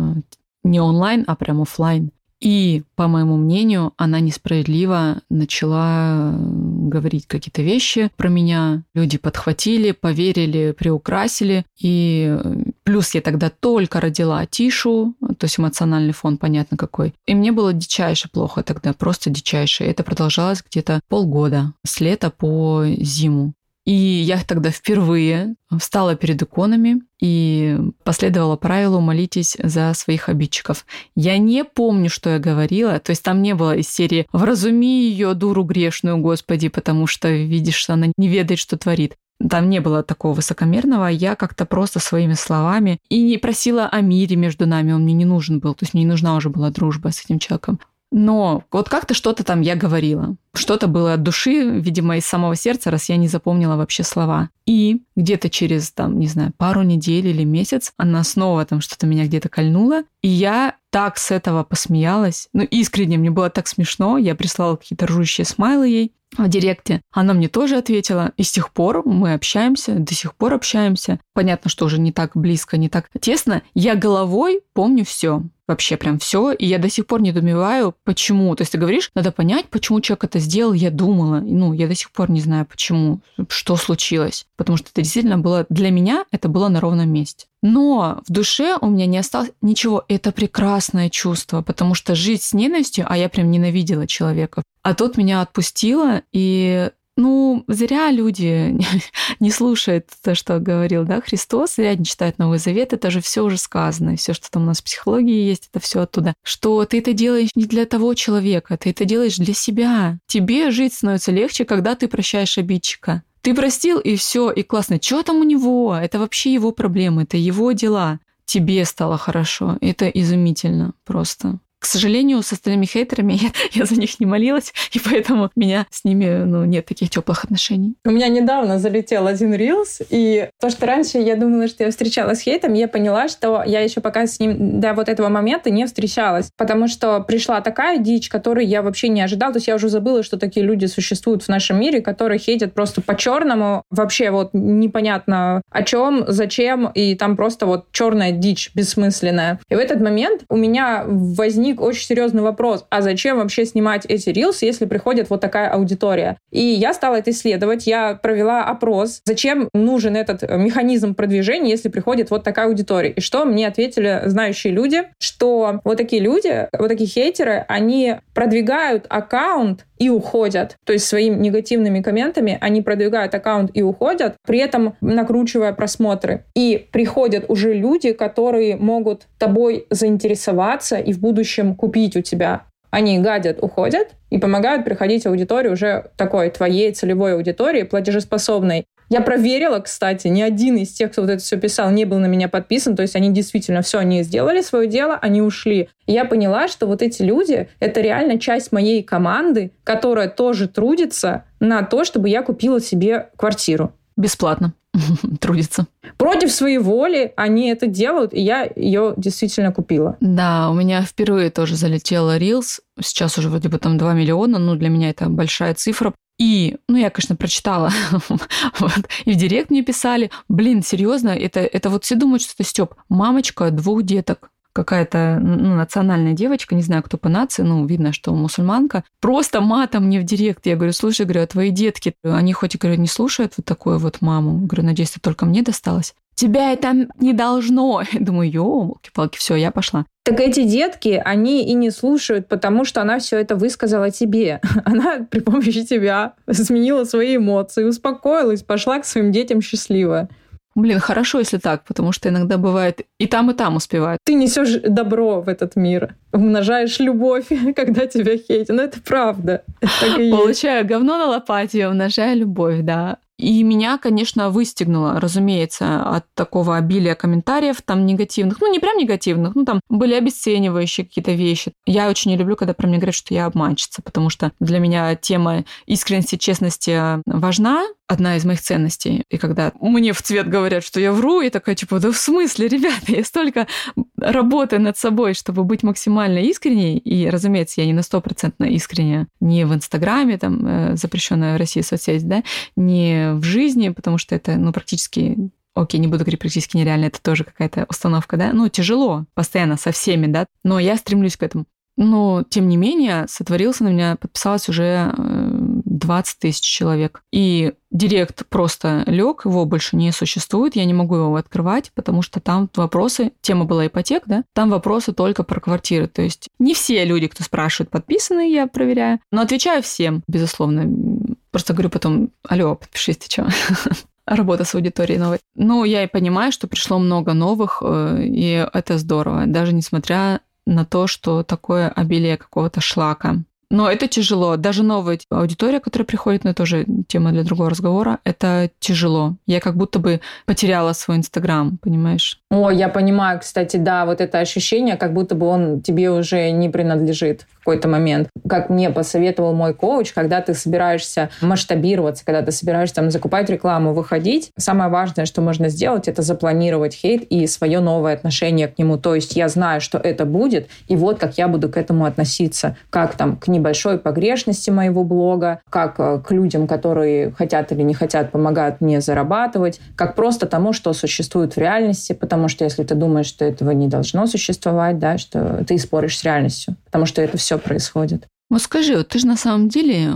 [SPEAKER 2] не онлайн, а прям офлайн. И, по моему мнению, она несправедливо начала э, говорить какие-то вещи про меня. Люди подхватили, поверили, приукрасили. И плюс я тогда только родила Тишу, то есть эмоциональный фон понятно какой. И мне было дичайше плохо тогда, просто дичайше. Это продолжалось где-то полгода, с лета по зиму. И я тогда впервые встала перед иконами и последовала правилу «молитесь за своих обидчиков». Я не помню, что я говорила, то есть там не было из серии «вразуми ее, дуру грешную, Господи, потому что видишь, она не ведает, что творит». Там не было такого высокомерного, я как-то просто своими словами и не просила о мире между нами, он мне не нужен был, то есть мне не нужна уже была дружба с этим человеком. Но вот как-то что-то там я говорила. Что-то было от души, видимо, из самого сердца, раз я не запомнила вообще слова. И где-то через, там, не знаю, пару недель или месяц она снова там что-то меня где-то кольнула. И я так с этого посмеялась. Ну, искренне, мне было так смешно. Я прислала какие-то ржущие смайлы ей в директе. Она мне тоже ответила. И с тех пор мы общаемся, до сих пор общаемся. Понятно, что уже не так близко, не так тесно. Я головой помню все вообще прям все, и я до сих пор не недоумеваю, почему. То есть ты говоришь, надо понять, почему человек это сделал, я думала, ну, я до сих пор не знаю, почему, что случилось. Потому что это действительно было, для меня это было на ровном месте. Но в душе у меня не осталось ничего. Это прекрасное чувство, потому что жить с ненавистью, а я прям ненавидела человека. А тут меня отпустило, и ну, зря люди не слушают то, что говорил да, Христос, зря не читают Новый Завет, это же все уже сказано, все, что там у нас в психологии есть, это все оттуда. Что ты это делаешь не для того человека, ты это делаешь для себя. Тебе жить становится легче, когда ты прощаешь обидчика. Ты простил, и все, и классно. Что там у него? Это вообще его проблемы, это его дела. Тебе стало хорошо. Это изумительно просто. Сожалению, с остальными хейтерами я, я за них не молилась, и поэтому у меня с ними ну, нет таких теплых отношений.
[SPEAKER 1] У меня недавно залетел один рилс, и то, что раньше я думала, что я встречалась с хейтом, я поняла, что я еще пока с ним до вот этого момента не встречалась, потому что пришла такая дичь, которую я вообще не ожидала. То есть я уже забыла, что такие люди существуют в нашем мире, которые хейтят просто по-черному, вообще вот непонятно о чем, зачем, и там просто вот черная дичь бессмысленная. И в этот момент у меня возник возник очень серьезный вопрос, а зачем вообще снимать эти рилсы, если приходит вот такая аудитория? И я стала это исследовать, я провела опрос, зачем нужен этот механизм продвижения, если приходит вот такая аудитория. И что мне ответили знающие люди, что вот такие люди, вот такие хейтеры, они продвигают аккаунт и уходят. То есть своими негативными комментами они продвигают аккаунт и уходят, при этом накручивая просмотры. И приходят уже люди, которые могут тобой заинтересоваться и в будущем купить у тебя. Они гадят, уходят и помогают приходить в аудиторию уже такой твоей целевой аудитории, платежеспособной. Я проверила, кстати, ни один из тех, кто вот это все писал, не был на меня подписан. То есть они действительно все, они сделали свое дело, они ушли. И я поняла, что вот эти люди — это реально часть моей команды, которая тоже трудится на то, чтобы я купила себе квартиру.
[SPEAKER 2] Бесплатно трудится.
[SPEAKER 1] Против своей воли они это делают, и я ее действительно купила.
[SPEAKER 2] Да, у меня впервые тоже залетела Reels. Сейчас уже вроде бы там 2 миллиона. Ну, для меня это большая цифра. И, ну, я, конечно, прочитала, вот, и в директ мне писали, блин, серьезно, это, это вот все думают, что это Степ, мамочка двух деток, какая-то ну, национальная девочка, не знаю, кто по нации, ну, видно, что мусульманка, просто матом мне в директ. Я говорю, слушай, говорю, а твои детки, они хоть, говорю, не слушают вот такую вот маму. Говорю, надеюсь, это только мне досталось. Тебя это не должно. Я думаю, ёлки-палки, все, я пошла.
[SPEAKER 1] Так эти детки, они и не слушают, потому что она все это высказала тебе. Она при помощи тебя сменила свои эмоции, успокоилась, пошла к своим детям счастливо.
[SPEAKER 2] Блин, хорошо, если так, потому что иногда бывает и там, и там успевает.
[SPEAKER 1] Ты несешь добро в этот мир, умножаешь любовь, когда тебя хейтят. Ну, это правда.
[SPEAKER 2] Получаю говно на лопате, умножаю любовь, да. И меня, конечно, выстегнуло, разумеется, от такого обилия комментариев, там негативных, ну не прям негативных, ну там были обесценивающие какие-то вещи. Я очень не люблю, когда про меня говорят, что я обманщица, потому что для меня тема искренности, честности важна, одна из моих ценностей. И когда мне в цвет говорят, что я вру, я такая, типа, да в смысле, ребята, я столько работаю над собой, чтобы быть максимально искренней. И, разумеется, я не на стопроцентно искренне не в Инстаграме, там, э, запрещенная в России соцсеть, да, не в жизни, потому что это, ну, практически окей, не буду говорить практически нереально, это тоже какая-то установка, да, ну, тяжело постоянно со всеми, да, но я стремлюсь к этому. Но, тем не менее, сотворился на меня, подписалось уже 20 э, тысяч человек. И директ просто лег, его больше не существует, я не могу его открывать, потому что там вопросы, тема была ипотек, да, там вопросы только про квартиры. То есть не все люди, кто спрашивает, подписаны, я проверяю, но отвечаю всем, безусловно. Просто говорю потом, алло, подпишись, ты что? работа с аудиторией новой. Но я и понимаю, что пришло много новых, э, и это здорово, даже несмотря на то, что такое обилие какого-то шлака. Но это тяжело. Даже новая аудитория, которая приходит, но это тоже тема для другого разговора, это тяжело. Я как будто бы потеряла свой Инстаграм, понимаешь?
[SPEAKER 1] О, я понимаю, кстати, да, вот это ощущение, как будто бы он тебе уже не принадлежит какой-то момент. Как мне посоветовал мой коуч, когда ты собираешься масштабироваться, когда ты собираешься там закупать рекламу, выходить, самое важное, что можно сделать, это запланировать хейт и свое новое отношение к нему. То есть я знаю, что это будет, и вот как я буду к этому относиться, как там к небольшой погрешности моего блога, как э, к людям, которые хотят или не хотят, помогают мне зарабатывать, как просто тому, что существует в реальности, потому что если ты думаешь, что этого не должно существовать, да, что ты споришь с реальностью, потому что это все происходит.
[SPEAKER 2] Вот скажи, вот ты же на самом деле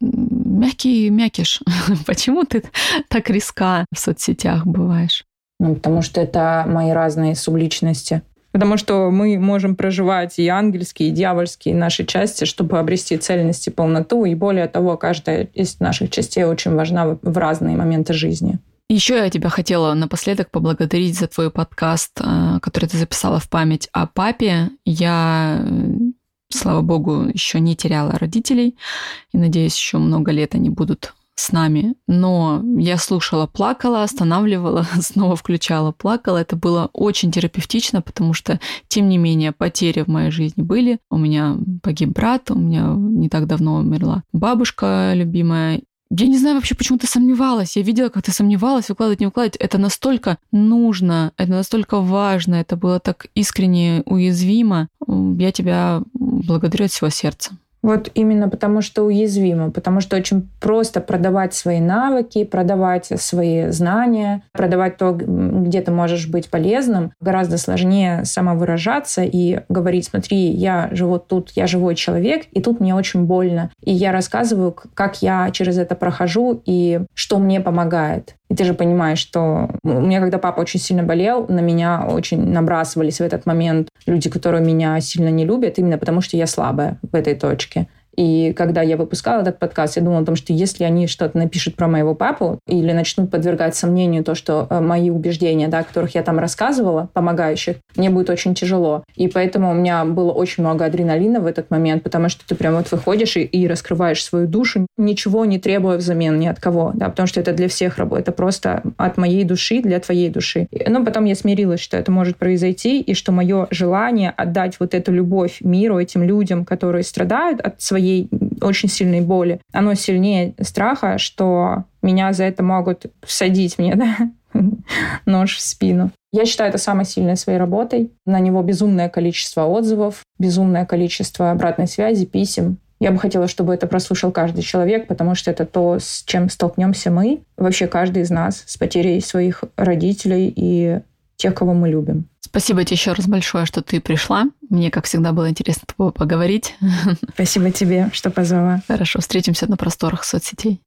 [SPEAKER 2] мягкий мякиш. Почему ты так риска в соцсетях бываешь?
[SPEAKER 1] Ну, потому что это мои разные субличности. Потому что мы можем проживать и ангельские, и дьявольские наши части, чтобы обрести цельность и полноту. И более того, каждая из наших частей очень важна в разные моменты жизни.
[SPEAKER 2] Еще я тебя хотела напоследок поблагодарить за твой подкаст, э, который ты записала в память о папе. Я, э, слава богу, еще не теряла родителей и надеюсь, еще много лет они будут с нами, но я слушала, плакала, останавливала, снова включала, плакала. Это было очень терапевтично, потому что, тем не менее, потери в моей жизни были. У меня погиб брат, у меня не так давно умерла бабушка любимая, я не знаю вообще, почему ты сомневалась. Я видела, как ты сомневалась, выкладывать, не выкладывать. Это настолько нужно, это настолько важно, это было так искренне уязвимо. Я тебя благодарю от всего сердца.
[SPEAKER 1] Вот именно потому, что уязвимо, потому что очень просто продавать свои навыки, продавать свои знания, продавать то, где ты можешь быть полезным. Гораздо сложнее самовыражаться и говорить, смотри, я живу тут, я живой человек, и тут мне очень больно. И я рассказываю, как я через это прохожу и что мне помогает. И ты же понимаешь, что у меня, когда папа очень сильно болел, на меня очень набрасывались в этот момент люди, которые меня сильно не любят, именно потому что я слабая в этой точке. książki И когда я выпускала этот подкаст, я думала о том, что если они что-то напишут про моего папу или начнут подвергать сомнению то, что э, мои убеждения, да, о которых я там рассказывала, помогающих, мне будет очень тяжело. И поэтому у меня было очень много адреналина в этот момент, потому что ты прям вот выходишь и, и раскрываешь свою душу, ничего не требуя взамен ни от кого, да, потому что это для всех работает, это просто от моей души для твоей души. Но потом я смирилась, что это может произойти, и что мое желание отдать вот эту любовь миру, этим людям, которые страдают от своей своей очень сильной боли, оно сильнее страха, что меня за это могут всадить мне, да, нож в спину. Я считаю это самой сильной своей работой. На него безумное количество отзывов, безумное количество обратной связи, писем. Я бы хотела, чтобы это прослушал каждый человек, потому что это то, с чем столкнемся мы, вообще каждый из нас, с потерей своих родителей и тех, кого мы любим.
[SPEAKER 2] Спасибо тебе еще раз большое, что ты пришла. Мне, как всегда, было интересно с тобой поговорить.
[SPEAKER 1] Спасибо тебе, что позвала.
[SPEAKER 2] Хорошо, встретимся на просторах соцсетей.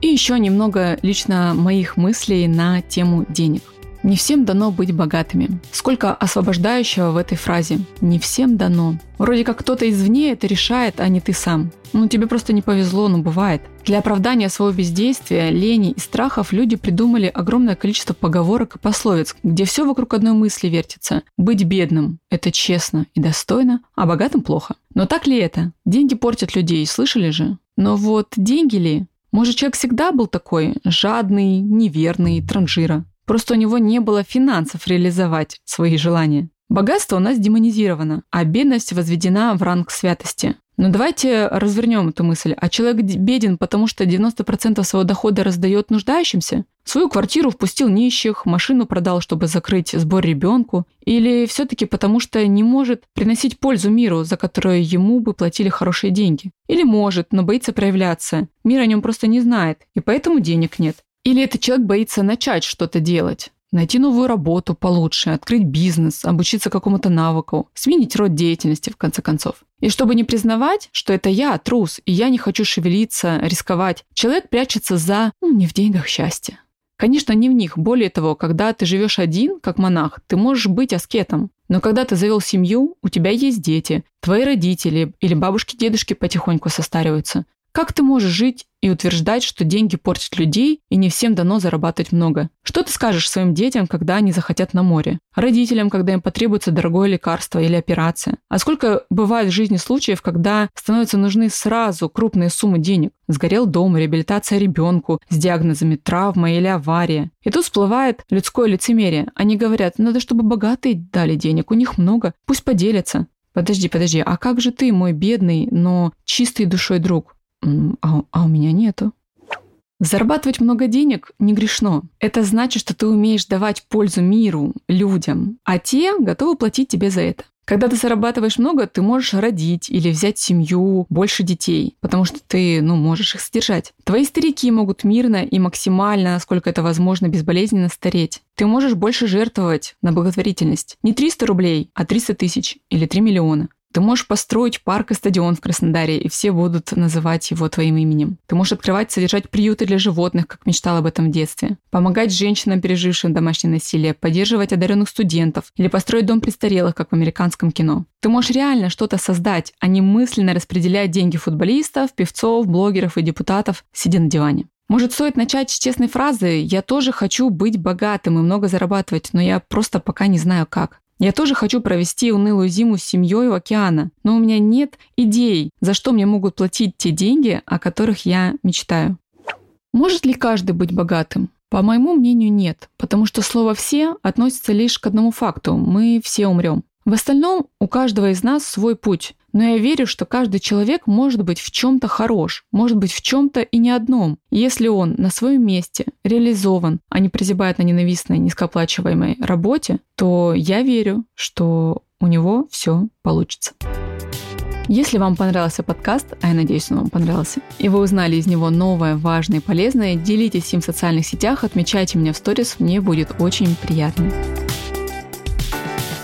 [SPEAKER 2] И еще немного лично моих мыслей на тему денег. Не всем дано быть богатыми. Сколько освобождающего в этой фразе. Не всем дано. Вроде как кто-то извне это решает, а не ты сам. Ну, тебе просто не повезло, но бывает. Для оправдания своего бездействия, лени и страхов люди придумали огромное количество поговорок и пословиц, где все вокруг одной мысли вертится. Быть бедным – это честно и достойно, а богатым – плохо. Но так ли это? Деньги портят людей, слышали же? Но вот деньги ли? Может, человек всегда был такой жадный, неверный, транжира? Просто у него не было финансов реализовать свои желания. Богатство у нас демонизировано, а бедность возведена в ранг святости. Но давайте развернем эту мысль. А человек беден, потому что 90% своего дохода раздает нуждающимся? Свою квартиру впустил нищих, машину продал, чтобы закрыть сбор ребенку? Или все-таки потому что не может приносить пользу миру, за которую ему бы платили хорошие деньги? Или может, но боится проявляться. Мир о нем просто не знает, и поэтому денег нет. Или этот человек боится начать что-то делать, найти новую работу получше, открыть бизнес, обучиться какому-то навыку, сменить род деятельности, в конце концов. И чтобы не признавать, что это я трус, и я не хочу шевелиться, рисковать, человек прячется за ну, не в деньгах счастье. Конечно, не в них. Более того, когда ты живешь один, как монах, ты можешь быть аскетом. Но когда ты завел семью, у тебя есть дети, твои родители или бабушки-дедушки потихоньку состариваются. Как ты можешь жить и утверждать, что деньги портят людей и не всем дано зарабатывать много? Что ты скажешь своим детям, когда они захотят на море? Родителям, когда им потребуется дорогое лекарство или операция? А сколько бывает в жизни случаев, когда становятся нужны сразу крупные суммы денег? Сгорел дом, реабилитация ребенку с диагнозами травма или авария. И тут всплывает людское лицемерие. Они говорят, надо, чтобы богатые дали денег, у них много, пусть поделятся. Подожди, подожди, а как же ты, мой бедный, но чистый душой друг? А, а у меня нету. Зарабатывать много денег не грешно. Это значит, что ты умеешь давать пользу миру, людям, а те готовы платить тебе за это. Когда ты зарабатываешь много, ты можешь родить или взять семью, больше детей, потому что ты, ну, можешь их содержать. Твои старики могут мирно и максимально, насколько это возможно, безболезненно стареть. Ты можешь больше жертвовать на благотворительность. Не 300 рублей, а 300 тысяч или 3 миллиона. Ты можешь построить парк и стадион в Краснодаре, и все будут называть его твоим именем. Ты можешь открывать, содержать приюты для животных, как мечтал об этом в детстве. Помогать женщинам, пережившим домашнее насилие, поддерживать одаренных студентов или построить дом престарелых, как в американском кино. Ты можешь реально что-то создать, а не мысленно распределять деньги футболистов, певцов, блогеров и депутатов, сидя на диване. Может, стоит начать с честной фразы «Я тоже хочу быть богатым и много зарабатывать, но я просто пока не знаю как». Я тоже хочу провести унылую зиму с семьей у океана, но у меня нет идей, за что мне могут платить те деньги, о которых я мечтаю. Может ли каждый быть богатым? По моему мнению, нет, потому что слово «все» относится лишь к одному факту – мы все умрем. В остальном у каждого из нас свой путь, но я верю, что каждый человек может быть в чем-то хорош, может быть в чем-то и не одном. если он на своем месте реализован, а не прозябает на ненавистной низкооплачиваемой работе, то я верю, что у него все получится. Если вам понравился подкаст, а я надеюсь, он вам понравился, и вы узнали из него новое, важное и полезное, делитесь им в социальных сетях, отмечайте меня в сторис, мне будет очень приятно.